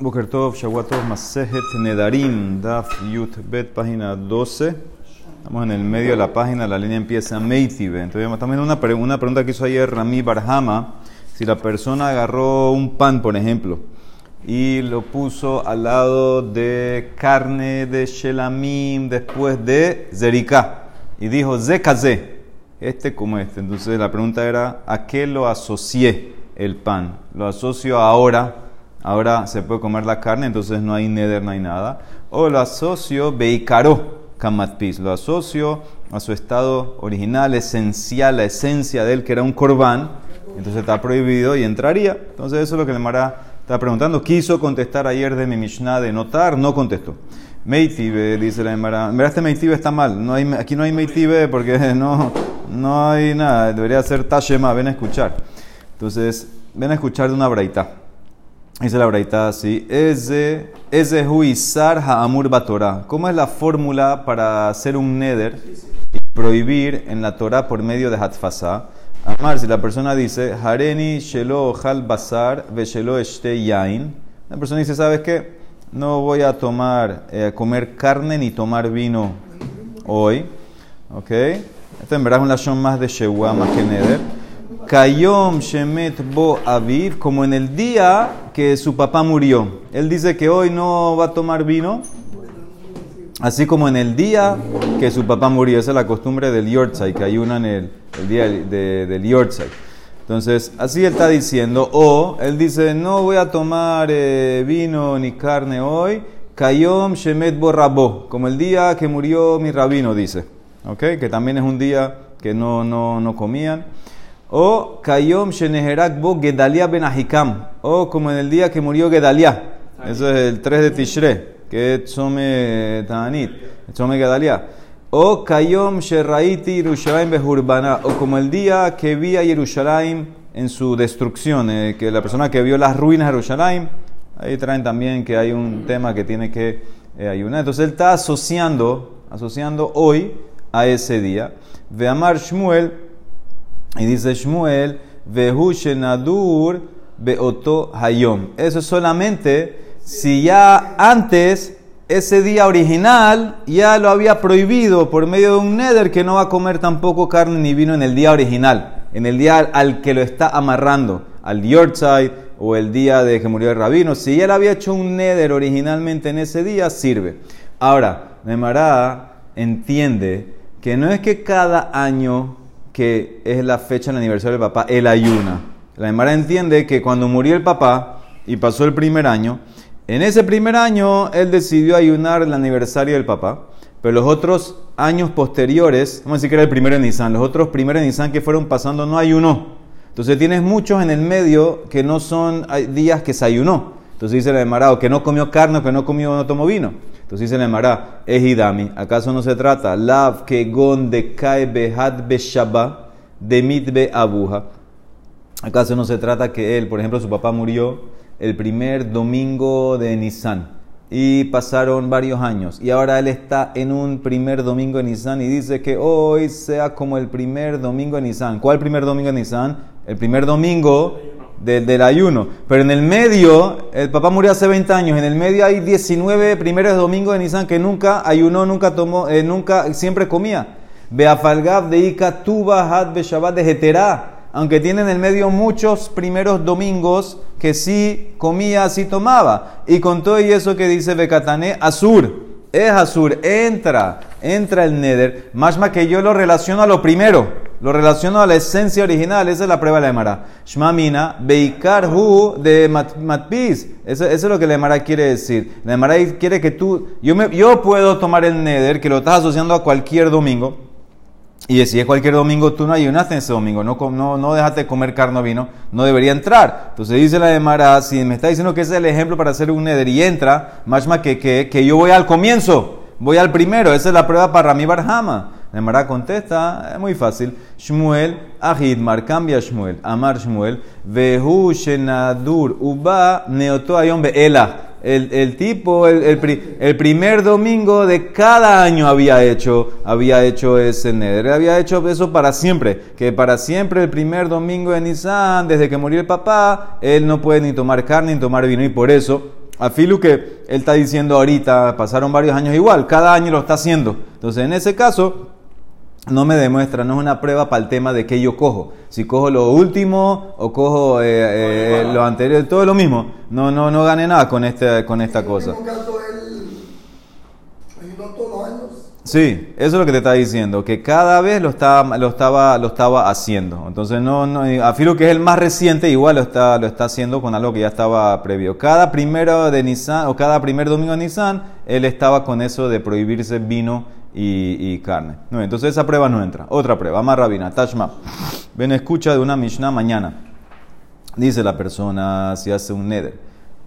Boker Tov, Shavuatov, Masejet, Nedarim, Daf, Yut, Bet, página 12. Estamos en el medio de la página, la línea empieza Meitive. Entonces, viendo una, una pregunta que hizo ayer Rami Barhama. Si la persona agarró un pan, por ejemplo, y lo puso al lado de carne de Shelamim después de Zerika, y dijo Zekaze, este como este. Entonces, la pregunta era: ¿a qué lo asocié el pan? ¿Lo asocio ahora? Ahora se puede comer la carne, entonces no hay neder, no hay nada. O lo asocio beikaro kamatpis, lo asocio a su estado original, esencial, la esencia de él, que era un corbán, entonces está prohibido y entraría. Entonces eso es lo que el Mara está preguntando. Quiso contestar ayer de mi Mishnah de notar, no contestó. Meitibe, dice la Mara. Mira, este Meitibe está mal. No hay, aquí no hay Meitibe porque no, no hay nada. Debería ser Tashema, ven a escuchar. Entonces, ven a escuchar de una braita. Dice la braita así, eze huizar ha'amur batorah. ¿Cómo es la fórmula para hacer un neder y prohibir en la Torah por medio de hatfasa? Amar, si la persona dice, hareni shelo hal basar ve shelo este yain. La persona dice, ¿sabes qué? No voy a tomar, eh, comer carne ni tomar vino hoy. ¿Ok? Esto en verdad es un lashon más de shewa, más que neder. Kayom Shemet Bo Aviv, como en el día que su papá murió. Él dice que hoy no va a tomar vino, así como en el día que su papá murió. Esa es la costumbre del Yortzai, que ayunan el, el día de, del Yortzai. Entonces, así él está diciendo. O él dice, no voy a tomar eh, vino ni carne hoy. Kayom Shemet Bo Rabo, como el día que murió mi rabino, dice. ¿Ok? Que también es un día que no, no, no comían. O Kayom Sheneherak Bo Gedalia Ben Ahikam. O como en el día que murió Gedalia. Eso es el 3 de Tishre, que es Tzome Tanit, Tzome Gedalia. O Kayom Sheraiti Yerushalayim Behurbana. O como el día que vi a Yerushalayim en su destrucción, eh, que la persona que vio las ruinas de Yerushalayim. Ahí traen también que hay un tema que tiene que eh, ayunar. Entonces él está asociando, asociando hoy a ese día. Veamar Shmuel y dice Shmuel, Vehu Shenadur Hayom. Eso es solamente si ya antes, ese día original, ya lo había prohibido por medio de un neder que no va a comer tampoco carne ni vino en el día original, en el día al que lo está amarrando, al Yortzai o el día de que murió el rabino. Si ya le había hecho un neder originalmente en ese día, sirve. Ahora, Nemará entiende que no es que cada año que es la fecha del aniversario del papá, el ayuna. La Emara entiende que cuando murió el papá y pasó el primer año, en ese primer año él decidió ayunar el aniversario del papá, pero los otros años posteriores, vamos a decir que era el primero de Nisan, los otros primeros de Nisan que fueron pasando no ayunó. Entonces tienes muchos en el medio que no son días que se ayunó. Entonces dice la Emara, que no comió carne, que no comió, no tomó vino. Entonces dice la es Ejidami, ¿acaso no se trata? Lav que gon de behad shaba de mitbe abuja. ¿Acaso no se trata que él, por ejemplo, su papá murió el primer domingo de Nisan y pasaron varios años y ahora él está en un primer domingo de Nisan y dice que hoy sea como el primer domingo de Nisan. ¿Cuál primer domingo de Nisan? El primer domingo del, ayuno. Pero en el medio, el papá murió hace 20 años, en el medio hay 19 primeros domingos de Nisan que nunca ayunó, nunca tomó, eh, nunca, siempre comía. Beafalgab de Ika Tuba de Jeterá. Aunque tiene en el medio muchos primeros domingos que sí comía, sí tomaba. Y con todo y eso que dice Bekatané, Azur. Es Azur, entra, entra el Neder. Más que yo lo relaciono a lo primero. Lo relaciono a la esencia original, esa es la prueba de la Emara. Shmamina, Beikar Hu de Matpiz. Eso, eso, es lo que la Emara quiere decir. La Emara quiere que tú, yo, me, yo puedo tomar el Neder, que lo estás asociando a cualquier domingo. Y si es cualquier domingo, tú no ayunaste ese domingo, no, no, no dejaste de comer carne o vino, no debería entrar. Entonces dice la Emara, si me está diciendo que ese es el ejemplo para hacer un Neder y entra, más que, que, que yo voy al comienzo, voy al primero. Esa es la prueba para Rami Barhama. La Emara contesta, es muy fácil. Shmuel, Ahidmar, cambia Shmuel, Amar Shmuel, Vehu Shenadur, Uba, Neotoayom Beela. El, el tipo, el, el, primer domingo de cada año había hecho, había hecho ese neder, había hecho eso para siempre, que para siempre el primer domingo de Nisan, desde que murió el papá, él no puede ni tomar carne ni tomar vino, y por eso a Filu que él está diciendo ahorita, pasaron varios años igual, cada año lo está haciendo. Entonces, en ese caso, no me demuestra, no es una prueba para el tema de que yo cojo. Si cojo lo último o cojo eh, eh, lo anterior, todo es lo mismo. No, no, no gane nada con, este, con esta cosa. Sí, eso es lo que te está diciendo, que cada vez lo estaba, lo estaba, lo estaba haciendo. Entonces, no, no, afirmo que es el más reciente, igual lo está, lo está haciendo con algo que ya estaba previo. Cada primero de Nissan, o cada primer domingo de Nissan, él estaba con eso de prohibirse vino y, carne. No, entonces esa prueba no entra. Otra prueba, más rabina, Tashma. Ven, escucha de una Mishnah mañana. Dice la persona, si hace un neder,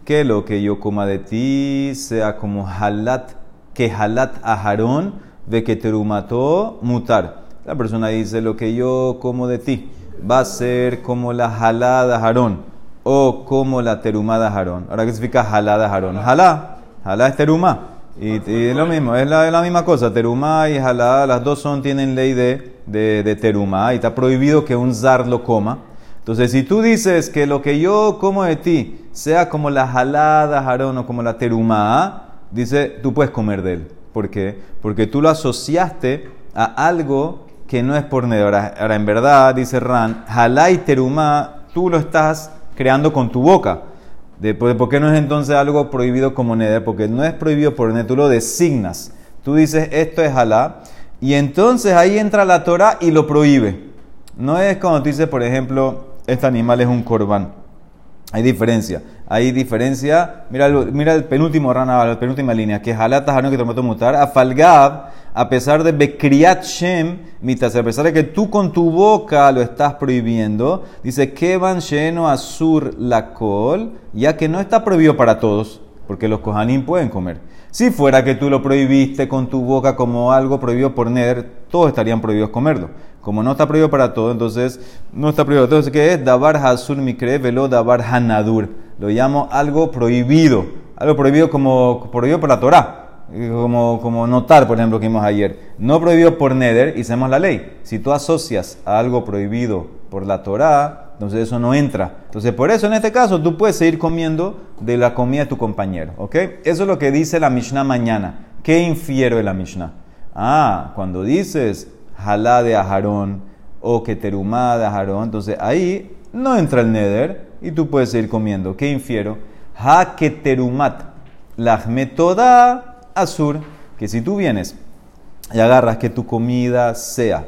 que lo que yo coma de ti sea como halat, que halat ajarón, de que terumató mutar. La persona dice, lo que yo como de ti va a ser como la jalada jarón o como la terumada jarón. Ahora, ¿qué significa jalada jarón? Jalá, jalá es terumá. Y, es lo mismo, es la, misma cosa. Terumá y jalá, las dos son, tienen ley de, de, de terumá y está prohibido que un zar lo coma. Entonces, si tú dices que lo que yo como de ti sea como la jalada jarón o como la terumá, dice, tú puedes comer de él. ¿Por qué? Porque tú lo asociaste a algo que no es por neder. Ahora, en verdad, dice Ran, y terumá, tú lo estás creando con tu boca. ¿Por qué no es entonces algo prohibido como neder? Porque no es prohibido por neder, tú lo designas. Tú dices, esto es halá, y entonces ahí entra la Torah y lo prohíbe. No es como tú dices, por ejemplo, este animal es un corbán. Hay diferencia. Hay diferencia. Mira, mira el penúltimo rana, la penúltima línea, que halá tajano que te mutar. A falgab, a pesar de Bekriat Shem, mitas, a pesar de que tú con tu boca lo estás prohibiendo, dice Kevan Sheno Asur Lakol, ya que no está prohibido para todos, porque los Kohanim pueden comer. Si fuera que tú lo prohibiste con tu boca como algo prohibido por Neder, todos estarían prohibidos comerlo. Como no está prohibido para todos, entonces no está prohibido. Entonces, ¿qué es? Dabar Hasur Mikre Velo Dabar Hanadur. Lo llamo algo prohibido. Algo prohibido como prohibido por la Torah como, como notar, por ejemplo, que vimos ayer, no prohibido por Neder, sabemos la ley. Si tú asocias a algo prohibido por la Torah, entonces eso no entra. Entonces, por eso en este caso tú puedes seguir comiendo de la comida de tu compañero. ¿Ok? Eso es lo que dice la Mishnah mañana. ¿Qué infiero de la Mishnah? Ah, cuando dices jalá de ajarón o que terumá de ajarón, entonces ahí no entra el neder y tú puedes seguir comiendo. ¿Qué infiero? Ha que terumat toda Azur, que si tú vienes y agarras que tu comida sea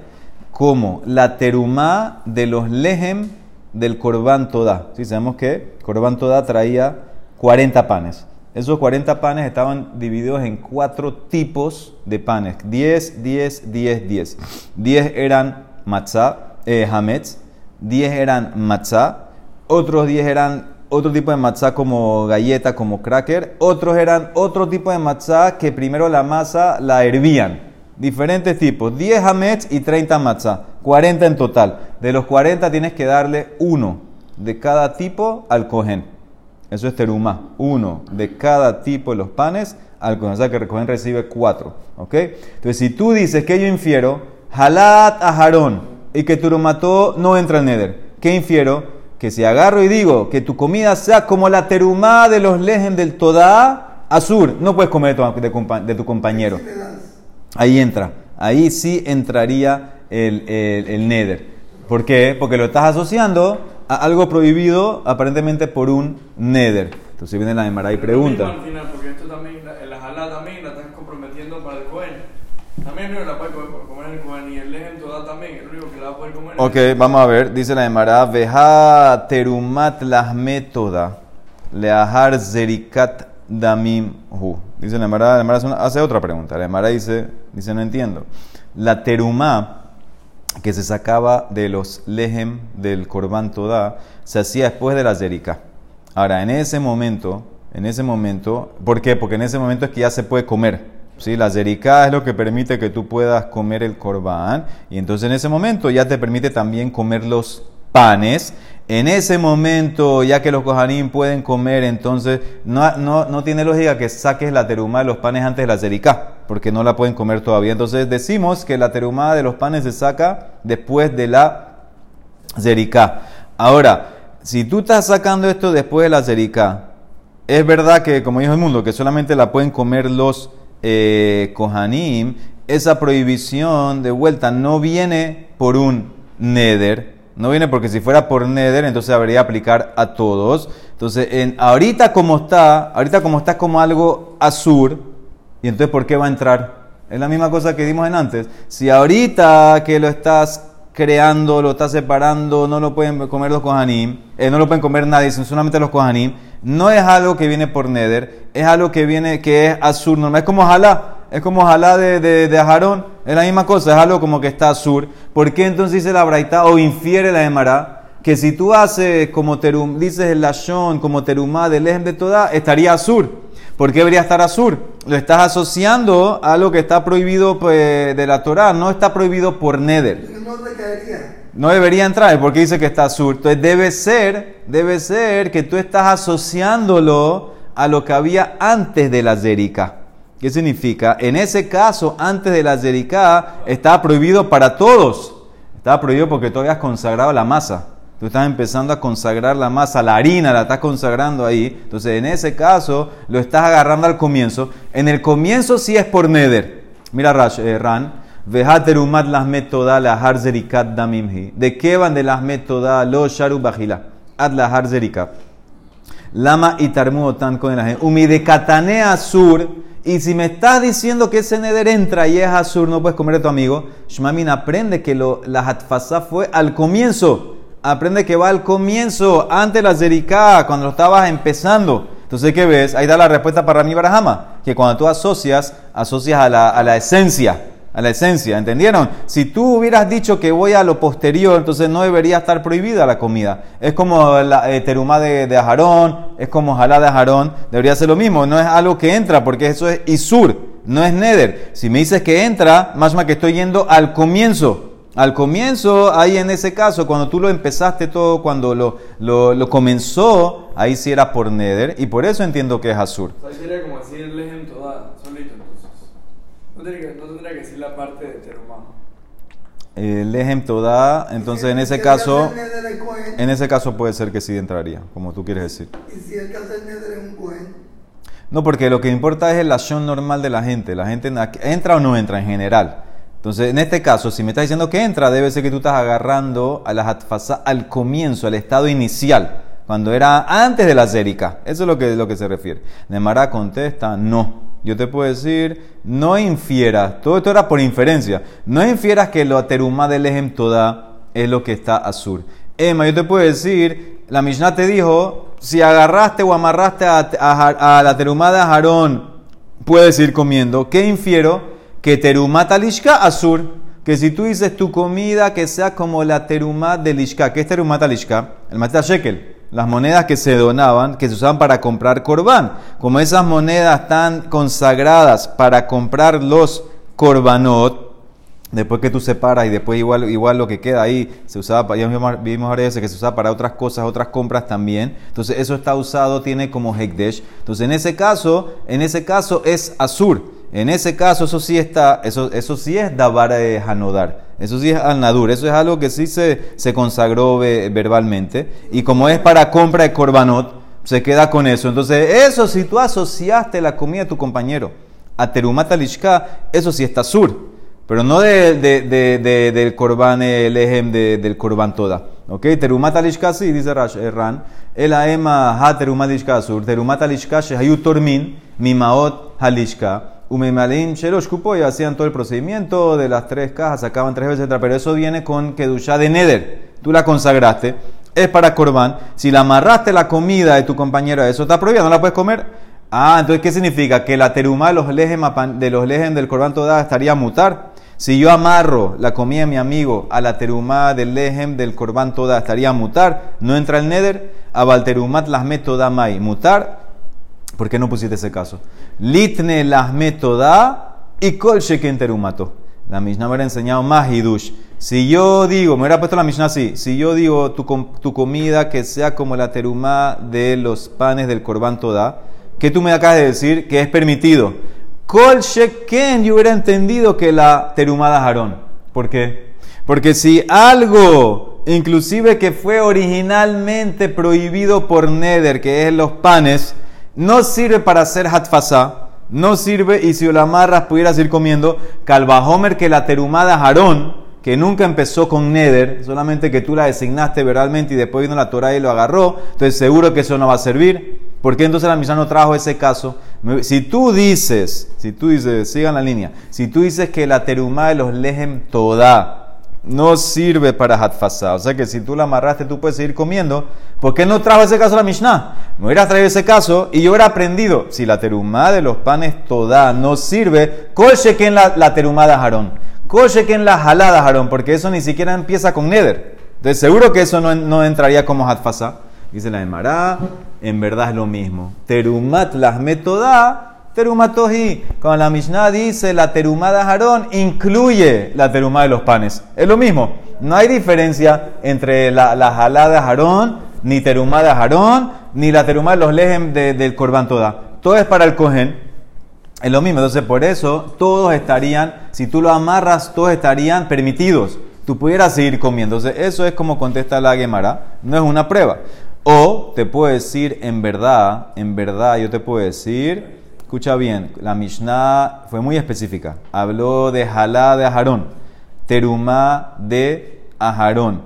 como la terumá de los lejem del Corban Toda. ¿Sí? Sabemos que Corban Toda traía 40 panes. Esos 40 panes estaban divididos en cuatro tipos de panes. 10, 10, 10, 10. 10 eran matzah, eh, hametz. 10 eran matzah. Otros 10 eran otro tipo de matzá como galleta, como cracker. Otros eran otro tipo de matzá que primero la masa la hervían. Diferentes tipos, 10 hametz y 30 matzá, 40 en total. De los 40 tienes que darle uno de cada tipo al cohen. Eso es terumá, uno de cada tipo de los panes al cohen. O sea que el cohen recibe cuatro. ¿ok? Entonces, si tú dices que yo infiero, halat a y que turumató no entra en neder, ¿qué infiero? que si agarro y digo que tu comida sea como la terumá de los lejem del Todá, Azur, no puedes comer de tu, compañero. Ahí entra, ahí sí entraría el, el, neder. ¿Por qué? Porque lo estás asociando a algo prohibido aparentemente por un neder. Entonces viene la Emara y pregunta. Porque esto también, la jalá también la estás comprometiendo para el Cohen. También no la puede comer el Cohen y el lejem toda también, el único que la va a poder comer. Ok, vamos a ver, dice la Emara, veja terumat las métoda, leahar zerikat damim hu. Dice la Emara, la Emara hace otra pregunta. La Emara dice, dice, no entiendo. La terumá que se sacaba de los lejem del korban toda se hacía después de la zerika. Ahora, en ese momento, en ese momento, ¿por qué? Porque en ese momento es que ya se puede comer. ¿sí? La zerika es lo que permite que tú puedas comer el corbán y entonces en ese momento ya te permite también comer los panes. En ese momento, ya que los kohanim pueden comer, entonces no, no, no, tiene lógica que saques la terumá de los panes antes de la zerika, porque no la pueden comer todavía. Entonces decimos que la terumá de los panes se saca después de la zerika. Ahora, si tú estás sacando esto después de la zerika, es verdad que, como dijo el mundo, que solamente la pueden comer los eh, esa prohibición de vuelta no viene por un neder, no viene porque si fuera por neder, entonces habría aplicar a todos. Entonces, en, ahorita como está, ahorita como está como algo azur, y entonces ¿por qué va a entrar? Es la misma cosa que dimos en antes. Si ahorita que lo estás creando, lo estás separando, no lo pueden comer los kohanim, eh, no lo pueden comer nadie, sino solamente los kohanim, no es algo que viene por neder, es algo que viene, que es azur normal, es como jalá, es como jalá de, de, de Ajarón, es la misma cosa, es algo como que está azur. ¿Por qué entonces dice la braita o infiere la emara? Que si tú haces como terum, dices el lashon, como terumá del ejem de toda, estaría azur. ¿Por qué debería estar azur? Lo estás asociando a lo que está prohibido pues, de la Torah, no está prohibido por neder. No debería entrar, porque dice que está azul. Entonces debe ser, debe ser que tú estás asociándolo a lo que había antes de la zerika. ¿Qué significa? En ese caso, antes de la zerika, estaba prohibido para todos. Estaba prohibido porque tú habías consagrado la masa. Tú estás empezando a consagrar la masa, la harina la estás consagrando ahí. Entonces, en ese caso, lo estás agarrando al comienzo. En el comienzo sí es por neder. Mira, Rash, eh, Ran. Vejaterumat las metoda la harzerikat damimhi. ¿De qué van de las metoda lo sharu bajila? Ad la harzerikat. Lama y tarmu otan con el Umidekatane azur. Y si me estás diciendo que ese neder entra y es azur, no puedes comer a tu amigo. Shmamin aprende que lo, la hatfasa fue al comienzo. Aprende que va al comienzo, antes de la zerika, cuando lo estabas empezando. Entonces, ¿qué ves? Ahí da la respuesta para mi Barahama. Que cuando tú asocias, asocias a la, a la esencia a la esencia, ¿entendieron? Si tú hubieras dicho que voy a lo posterior, entonces no debería estar prohibida la comida. Es como la eh, de, de ajarón, es como jalá de ajarón, debería ser lo mismo, no es algo que entra, porque eso es isur, no es neder. Si me dices que entra, más más que estoy yendo al comienzo. Al comienzo, ahí en ese caso, cuando tú lo empezaste todo, cuando lo, lo, comenzó, ahí sí era por neder, y por eso entiendo que es azur. O sea, sería como el ejem toda, solito entonces. No tendría que, no tendría que decir la parte de terumá. El ejem toda, entonces en ese caso, en ese caso puede ser que sí entraría, como tú quieres decir. Y si el que hace el neder es un Cohen, No, porque lo que importa es el acción normal de la gente. La gente entra o no entra en general. Entonces, en este caso, si me estás diciendo que entra, debe ser que tú estás agarrando a la hatfasa al comienzo, al estado inicial, cuando era antes de la zérika. Eso es lo que, lo que se refiere. Nemara contesta, no. Yo te puedo decir, no infieras, todo esto era por inferencia, no infieras que lo terumá del ejem toda es lo que está azul. Emma, yo te puedo decir, la Mishnah te dijo, si agarraste o amarraste a, la terumá de Aarón, puedes ir comiendo. ¿Qué infiero? Que terumá talishka azur. Que si tú dices tu comida que sea como la terumá de lishka. ¿Qué es terumá talishka? El matita shekel. Las monedas que se donaban, que se usaban para comprar corbán. Como esas monedas están consagradas para comprar los corbanot, Después que tú separas y después igual, igual lo que queda ahí se usaba, ya vimos, ahora que se usaba para otras cosas, otras compras también. Entonces eso está usado, tiene como hekdesh. Entonces en ese caso, en ese caso es azur. En ese caso eso sí está, eso, eso sí es davar de hanodar. Eso sí es al nadur. Eso es algo que sí se, consagró ve- verbalmente. Y como es para compra de korbanot, se queda con eso. Entonces eso si tú asociaste la comida de tu compañero a terumat alishka, eso sí está sur. Pero no de, de, de, de- del korban, el ejem de- del korban toda. ¿Ok? Terumat alishka sí, dice eh, Ran. El aema ha terumat alishka sur. Terumat alishka shehayu tormin mimaot halishka. Umemalin shelosh kupo y hacían todo el procedimiento de las tres cajas, sacaban tres veces. Pero eso viene con kedusha de neder. Tú la consagraste. Es para korban. Si la amarraste la comida de tu compañero, eso está prohibido, no la puedes comer. Ah, entonces, ¿qué significa? Que la terumá de los lejem, de los lejem del Corban toda estaría a mutar. Si yo amarro la comida de mi amigo a la terumá del lejem del Corban toda, estaría a mutar. No entra el neder. Abal terumat las metoda mai. Mutar. ¿Por qué no pusiste ese caso? Litne las metoda y kol sheken terumato. La Mishnah me hubiera enseñado más hidush. Si yo digo, me hubiera puesto la Mishnah así. Si yo digo tu, tu comida que sea como la terumá de los panes del Corban toda, ¿qué tú me acabas de decir? Que es permitido. Kol sheken, yo hubiera entendido que la terumá de Aarón. ¿Por qué? Porque si algo, inclusive que fue originalmente prohibido por Neder, que es los panes, no sirve para hacer hatfasá, no sirve y si lo amarras pudieras ir comiendo calvajomer que la terumada jarón, que nunca empezó con neder, solamente que tú la designaste verbalmente y después vino la Torah y lo agarró, entonces seguro que eso no va a servir. ¿Por qué entonces la Mishnah no trajo ese caso? Si tú dices, si tú dices, sigan la línea, si tú dices que la terumá de los lejem toda no sirve para hatfasá, o sea que si tú la amarraste tú puedes seguir comiendo, ¿por qué no trajo ese caso la Mishnah? Me hubieras traído ese caso y yo hubiera aprendido, si la terumá de los panes toda no sirve, coche que en la, la terumá de jarón, coche que en la jalada jarón, porque eso ni siquiera empieza con neder. Entonces seguro que eso no, no entraría como hatfasá. Dice la Emara, en verdad es lo mismo. Terumat las metoda, terumatoji. Cuando la Mishnah dice la terumá de Aarón, incluye la terumá de los panes. Es lo mismo. No hay diferencia entre la, la jalá de Aarón, ni terumá de Aarón, ni la terumá de los lejem del Corban toda. Todo es para el cohen. Es lo mismo. Entonces, por eso, todos estarían, si tú lo amarras, todos estarían permitidos. Tú pudieras seguir comiendo. Entonces, eso es como contesta la Gemara. No es una prueba. O te puedo decir en verdad, en verdad yo te puedo decir, escucha bien, la Mishnah fue muy específica. Habló de Jalá de Ajarón, Terumá de Ajarón.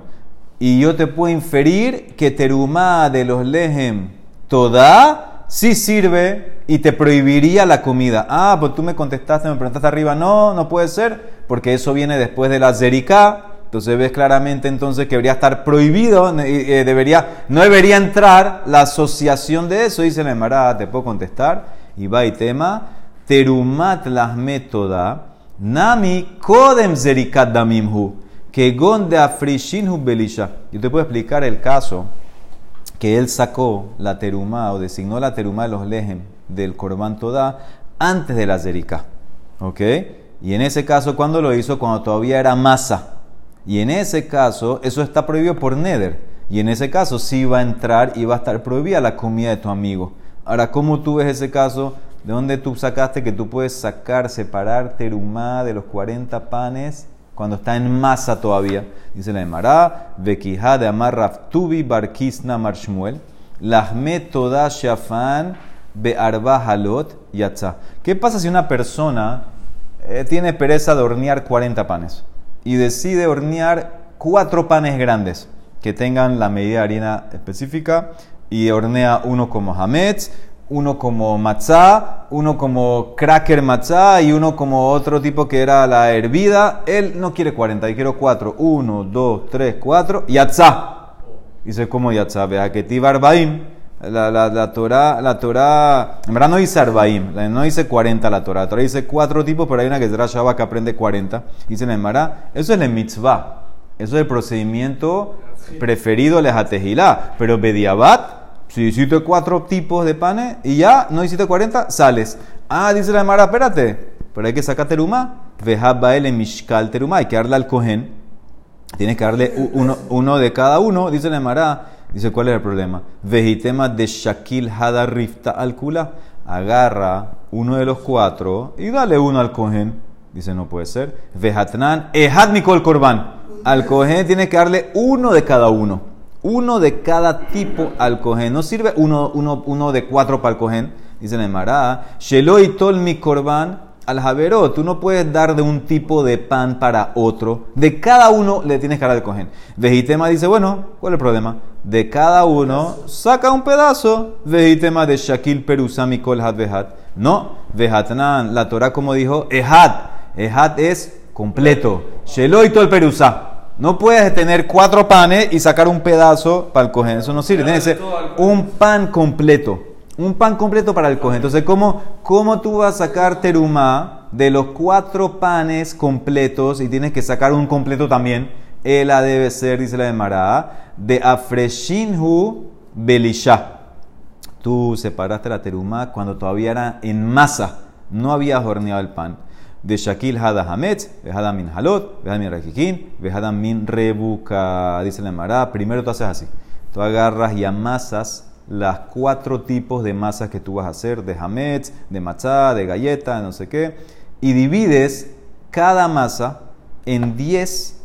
Y yo te puedo inferir que Terumá de los Lejem toda sí sirve y te prohibiría la comida. Ah, pues tú me contestaste, me preguntaste arriba, no, no puede ser, porque eso viene después de la Zerika entonces ves claramente entonces que debería estar prohibido, eh, debería, no debería entrar la asociación de eso. Dice la Emara, te puedo contestar. Y y tema, terumat las métoda, nami kodem zerikat damimhu, que gonde afrishinhu belisha. Yo te puedo explicar el caso que él sacó la terumá o designó la terumá de los lejem del korban toda antes de la zerika. ¿Ok? Y en ese caso, cuando lo hizo? Cuando todavía era masa. Y en ese caso, eso está prohibido por Neder. Y en ese caso sí va a entrar y a estar prohibida la comida de tu amigo. Ahora, ¿cómo tú ves ese caso? ¿De dónde tú sacaste que tú puedes sacar, separar terumá de los 40 panes cuando está en masa todavía? Dice la Emara, Bekijá de Amar Raftubi Barkisna Marshmuel, Lahme Toda Shafan Be'arba Halot Yatza. ¿Qué pasa si una persona eh, tiene pereza de hornear 40 panes? y decide hornear cuatro panes grandes que tengan la medida de harina específica y hornea uno como hametz, uno como matzá, uno como cracker matzá y uno como otro tipo que era la hervida. Él no quiere 40, y quiero 4. 1, 2, 3, 4. Yatzá. Dice como yatzá. Vea que tibarbaim. La, la, la Torah, la Torah, en verdad no dice Arbaim, no dice 40 la Torah, la Torah dice cuatro tipos, pero hay una que es Rashaba que aprende 40. Dice en eso es el mitzvah, eso es el procedimiento preferido de Jatejilá, pero Bediabat, si hiciste cuatro tipos de panes y ya no hiciste 40, sales. Ah, dice la Emara, espérate, pero hay que sacar teruma, Bael en Mishkal teruma, hay que darle al cohen, tienes que darle uno, de cada uno, dice la Emara Dice, ¿cuál es el problema? Vejitema de Shakil Hada Rifta al Kula. Agarra uno de los cuatro y dale uno al cohen. Dice, no puede ser. Vejatnan Ehad Mikol Korban. Al cohen tiene que darle uno de cada uno. Uno de cada tipo al cohen. No sirve uno, uno, uno de cuatro para el cohen. Dice el Sheloi Tol mi Korban al Javerot, tú no puedes dar de un tipo de pan para otro. De cada uno le tienes dar al cohen. Vejitema dice, bueno, ¿cuál es el problema? De cada uno saca un pedazo. Vejitema de Shakil Perusami Kol Had Vehat. No, Vejatnan, la Torah como dijo, Ehad. Ehad es completo. Sheloy el Perusá. No puedes tener cuatro panes y sacar un pedazo para el cohen. Eso no sirve. Tiene que ser un pan completo un pan completo para el cohen. Entonces, ¿cómo, ¿cómo tú vas a sacar terumá de los cuatro panes completos y tienes que sacar un completo también? Ela debe ser, dice la de Mará, de afreshinhu belisha. Tú separaste la terumá cuando todavía era en masa, no habías horneado el pan. De Shakil Hada Hametz, Min Halot, Vejada Min Rakikin, Min Rebuka. Dice la Mará, primero tú haces así. Tú agarras y amasas las cuatro tipos de masas que tú vas a hacer, de hametz, de matzá, de galleta, no sé qué, y divides cada masa en 10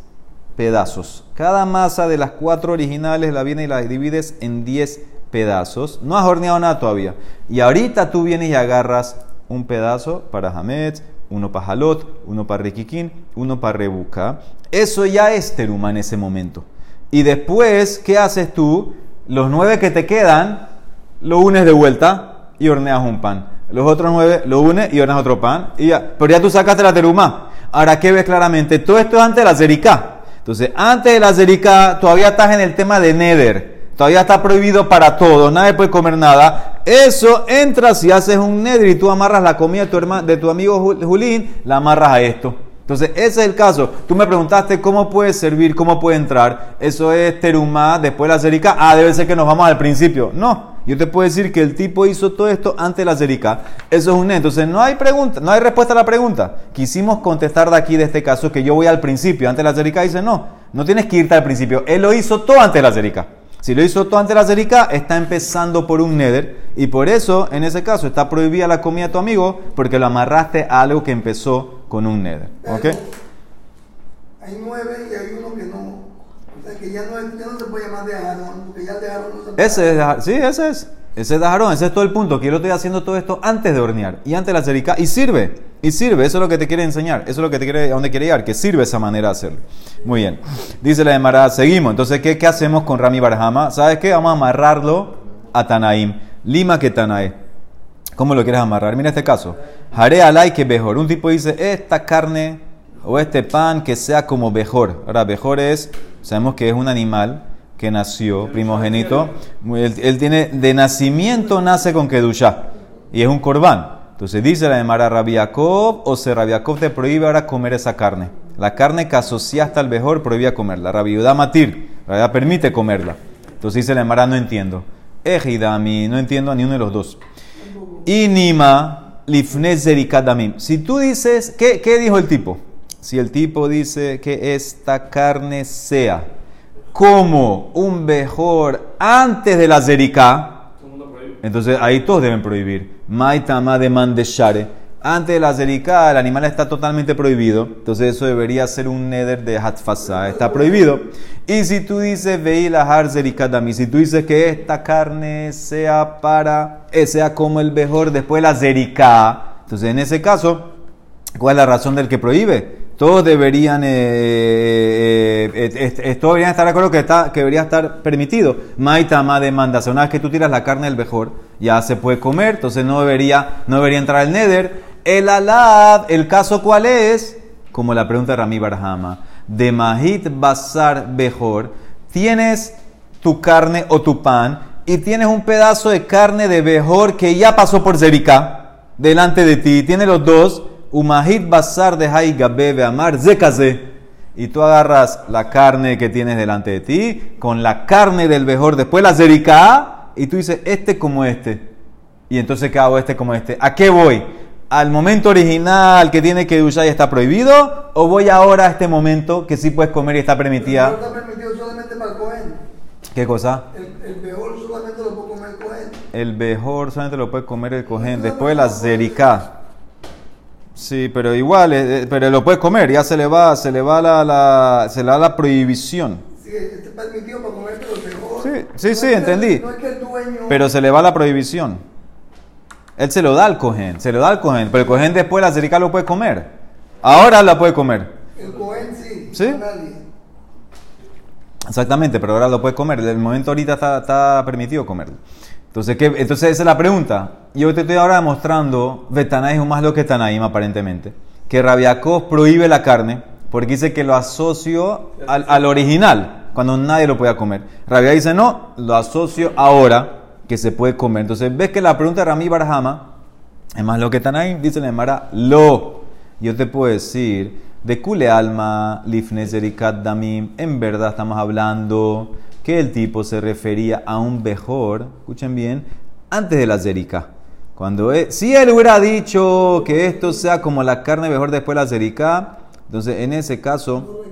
pedazos. Cada masa de las cuatro originales la viene y la divides en 10 pedazos. No has horneado nada todavía. Y ahorita tú vienes y agarras un pedazo para Hametz, uno para Halot, uno para Rekikin, uno para Rebuka. Eso ya es teruma en ese momento. Y después, ¿qué haces tú? Los nueve que te quedan, lo unes de vuelta y horneas un pan. Los otros nueve lo unes y horneas otro pan. Y ya. Pero ya tú sacaste la teruma. Ahora, ¿qué ves claramente? Todo esto es antes de la zerika. Entonces, antes de la zerika, todavía estás en el tema de Neder. Todavía está prohibido para todos, nadie puede comer nada. Eso entra si haces un neder y tú amarras la comida de tu, hermano, de tu amigo Julín, la amarras a esto. Entonces, ese es el caso. Tú me preguntaste cómo puede servir, cómo puede entrar. Eso es terumá después de la zerika. Ah, debe ser que nos vamos al principio. No, yo te puedo decir que el tipo hizo todo esto antes de la zerika. Eso es un neder. Entonces, no hay pregunta, no hay respuesta a la pregunta. Quisimos contestar de aquí, de este caso, que yo voy al principio, antes de la zerika. Dice, no, no tienes que irte al principio. Él lo hizo todo antes de la zerika. Si lo hizo todo antes de la zerika, está empezando por un neder. Y por eso, en ese caso, está prohibida la comida de tu amigo porque lo amarraste a algo que empezó con un neder. ¿Ok? Hay nueve y hay uno que no. O sea que ya no, ya no se puede llamar de Aarón, porque ya el de Aarón no se puede. Ese es, sí, ese es. Ese es de Aarón, ese es todo el punto, que yo lo estoy haciendo todo esto antes de hornear y antes de la zerika. Y sirve, y sirve, eso es lo que te quiere enseñar, eso es lo que te quiere, a dónde quiere llegar, que sirve esa manera de hacerlo. Muy bien. Dice la Emara, seguimos. Entonces, ¿qué, ¿qué hacemos con Rami Barjama? ¿Sabes qué? Vamos a amarrarlo a Tanaim. Lima que Tanae. ¿Cómo lo quieres amarrar? Mira este caso. Haré alay que mejor. Un tipo dice, esta carne o este pan que sea como mejor. Ahora, mejor es, sabemos que es un animal que nació, primogénito. Él, tiene, de nacimiento nace con Kedusha. Y es un corbán. Entonces dice la de Mara Rabiakov, o se Rabiakov te prohíbe ahora comer esa carne. La carne que asociaste al mejor prohibía comerla. Rabiudá matir, Rabiudá permite comerla. Entonces dice la de Mara, no entiendo. Ejidami, no entiendo a ni uno de los dos. Inima lifne zerikadamim. Si tú dices, ¿qué, ¿qué dijo el tipo? Si el tipo dice que esta carne sea como un mejor antes de la zerika, entonces ahí todos deben prohibir. Maitama de mandeshare. Antes de la zerika, el animal está totalmente prohibido. Entonces eso debería ser un neder de hatfasa. Está prohibido. Y si tú dices veila har zerikadami, si tú dices que esta carne sea para, eh, sea como el mejor después de la zerika, entonces en ese caso, ¿cuál es la razón del que prohíbe? Todos deberían, eh, eh, eh, todos deberían estar de acuerdo que, debería estar permitido. Maitama demanda, una vez que tú tiras la carne del mejor, ya se puede comer, entonces no debería, no debería entrar el neder. El alad, ¿el caso cuál es? Como la pregunta de Rami Barhama. De Mahit Bazar Bejor, tienes tu carne o tu pan y tienes un pedazo de carne de Bejor que ya pasó por Zerika delante de ti, tiene los dos, Umahit Bazar de Haiga Bebe Amar Zekase. Y tú agarras la carne que tienes delante de ti con la carne del Bejor, después la Zerika, y tú dices, este como este. Y entonces, ¿qué hago este como este? ¿A qué voy? ¿Al momento original que tiene que duchar y está prohibido? ¿O voy ahora a este momento que sí puedes comer y está permitida? no está permitido solamente para el Cohen. ¿Qué cosa? El, el peor solamente lo puede comer el Cohen. El mejor solamente lo puede comer el cojén. Después de la zerika. Sí, pero igual, eh, eh, pero lo puedes comer. Ya se le va, se le va la, la- se le da la prohibición. Sí, para comer, pero peor. Sí, sí, No sí, es que- entendí. No es que el dueño. Pero se le va la prohibición. Él se lo da al cojén, se lo da al cojén. Pero el cojén después de la zerika lo puede comer. Ahora la puede comer. El Cohen sí. ¿Sí? nadie. Exactamente, pero ahora lo puedes comer. El momento ahorita está, está permitido comerlo. Entonces, ¿qué? Entonces esa es la pregunta. Yo te estoy ahora demostrando, Betanaí es más lo que Tanaim aparentemente, que Rabiakov prohíbe la carne porque dice que lo asocio al, al original, cuando nadie lo pueda comer. Rabia dice, no, lo asocio ahora que se puede comer. Entonces, ves que la pregunta de Rami Barhama es más lo que Tanaim, dice la Emara, lo. Yo te puedo decir, de Kule Alma, Lifne Zerikat Damim, en verdad estamos hablando que el tipo se refería a un mejor, escuchen bien, antes de la Zerika. Cuando e- si él hubiera dicho que esto sea como la carne mejor después de la Zerika, entonces en ese caso,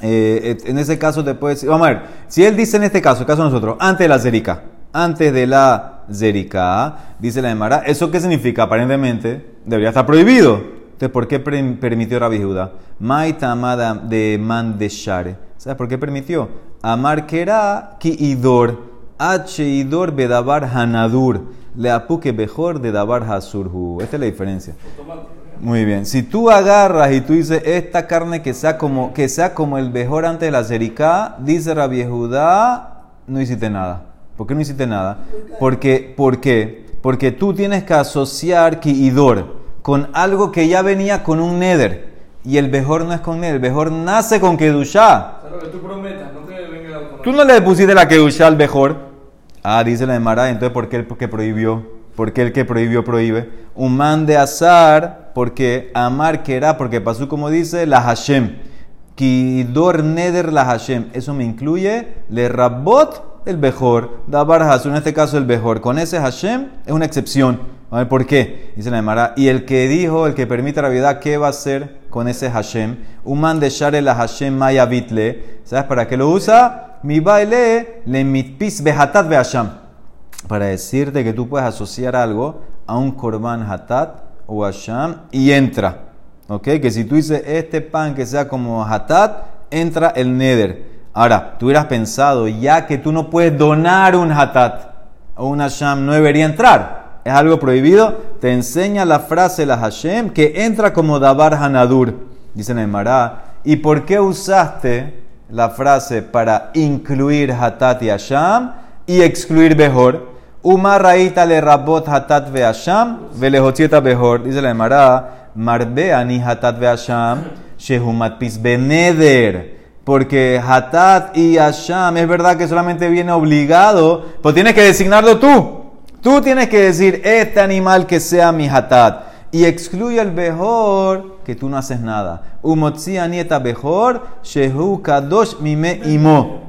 eh, en ese caso te puede decir, vamos a ver, si él dice en este caso, el caso nosotros, antes de la Zerika, antes de la Zerika, dice la Emara, ¿eso qué significa? Aparentemente debería estar prohibido. Entonces, ¿por qué permitió Rabbi Judá? Maita amada de Mandeshare. ¿Sabes por qué permitió? Amar que era ki idor. Acheidor bedabar hanadur. Le apuque mejor de dabar hasurhu. Esta es la diferencia. Muy bien. Si tú agarras y tú dices esta carne que sea como, que sea como el mejor antes de la cericá, dice Rabbi Judá, no hiciste nada. ¿Por qué no hiciste nada? Porque, ¿Por qué? Porque tú tienes que asociar kiidor con algo que ya venía con un neder. Y el mejor no es con neder, el mejor nace con kedushá. O sea, lo que tú prometas, no que venga el automático. Tú no le pusiste la kedushá al mejor. Ah, dice la de Mará, entonces ¿por qué el que prohibió? ¿Por qué el que prohibió prohíbe? Un man de azar, porque amar querá, porque pasó como dice la Hashem. Kidor neder la Hashem. Eso me incluye le rabot el mejor. Dabar Hasu, en este caso el mejor. Con ese Hashem es una excepción. A ver por qué. Dice la Emara. Y el que dijo, el que permite la vida, ¿qué va a hacer con ese Hashem? Un man de share la Hashem maya bitle. ¿Sabes para qué lo usa? Mi baile le mitpis behatat beasham. Para decirte que tú puedes asociar algo a un korban hatat o asham y entra. ¿Ok? Que si tú dices este pan que sea como hatat, entra el neder. Ahora, tú hubieras pensado, ya que tú no puedes donar un hatat o un asham, no debería entrar. Es algo prohibido. Te enseña la frase la Hashem que entra como dabar hanadur. Dice en Mará. ¿Y por qué usaste la frase para incluir hatat y asham y excluir behor? Uma raíta le rabot hatat ve asham velehotieta behor. Dice la Emara, marbe ani hatat ve asham shehumat pis beneder. Porque hatat y asham es verdad que solamente viene obligado, pues tienes que designarlo tú. Tú tienes que decir este animal que sea mi hatat y excluye el behor que tú no haces nada. Umotzi anieta behor shehu kadosh mime imo.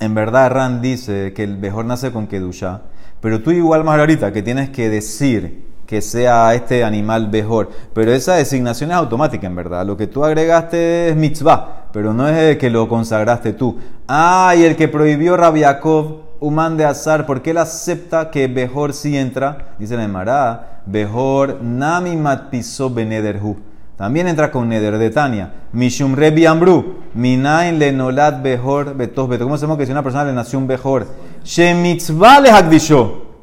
En verdad, Ran dice que el mejor nace con Kedusha, pero tú igual más ahorita que tienes que decir que sea este animal mejor. Pero esa designación es automática, en verdad. Lo que tú agregaste es mitzvah, pero no es el que lo consagraste tú. Ah, y el que prohibió Rabiakov, Human de Azar, porque él acepta que mejor sí entra, dice la Emara, mejor nami matpiso benederhu. También entra con Neder de Tania. Mishum Rebi Ambru. Minain le nolad behor betos beto. ¿Cómo sabemos que si una persona le nació un behor? She mitzvah le.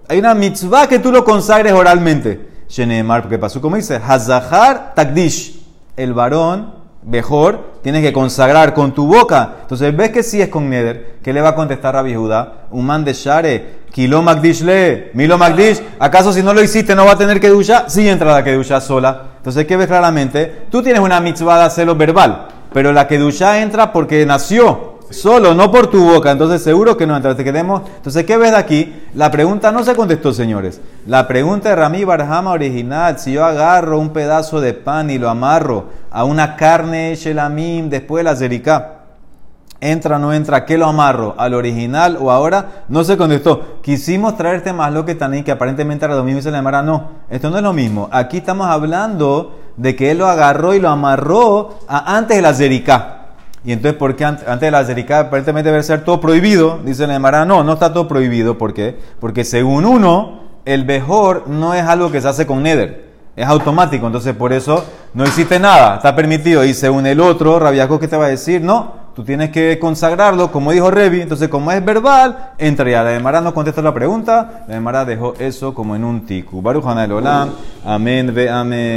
Hay una mitzvah que tú lo consagres oralmente. Shenemar, porque pasó como dice, Hazahar takdish. El varón, mejor, tienes que consagrar con tu boca. Entonces, ves que sí es con Neder. ¿Qué le va a contestar a Judá? Un man de Share. Kilo Magdish le, Milo Magdish. ¿Acaso si no lo hiciste no va a tener que duchar? Sí entra la que ducha sola. Entonces, ¿qué ves claramente? Tú tienes una mitzvah de hacerlo verbal, pero la que ducha entra porque nació solo, no por tu boca. Entonces, seguro que no entra. Te quedemos. Entonces, ¿qué ves de aquí? La pregunta no se contestó, señores. La pregunta de Rami Barhama original: si yo agarro un pedazo de pan y lo amarro a una carne shelamim después de la zerika. ¿Entra o no entra? ¿Qué lo amarro? ¿Al original o ahora? No se contestó. Quisimos traerte más lo que también, que aparentemente era lo mismo y se le. No, esto no es lo mismo. Aquí estamos hablando de que él lo agarró y lo amarró a antes de la. Y entonces, ¿por qué antes de la aparentemente debe ser todo prohibido? Dice la Emara, no, no está todo prohibido. ¿Por qué? Porque según uno, el mejor no es algo que se hace con neder. Es automático, entonces por eso no existe nada, está permitido. Y según el otro, Rabiaco, ¿qué te va a decir? No, Tú tienes que consagrarlo, como dijo Revi. Entonces, como es verbal, entra ya. La Emara no contesta la pregunta. La Emara dejó eso como en un tiku. Baruch Olam. Amén, ve amén.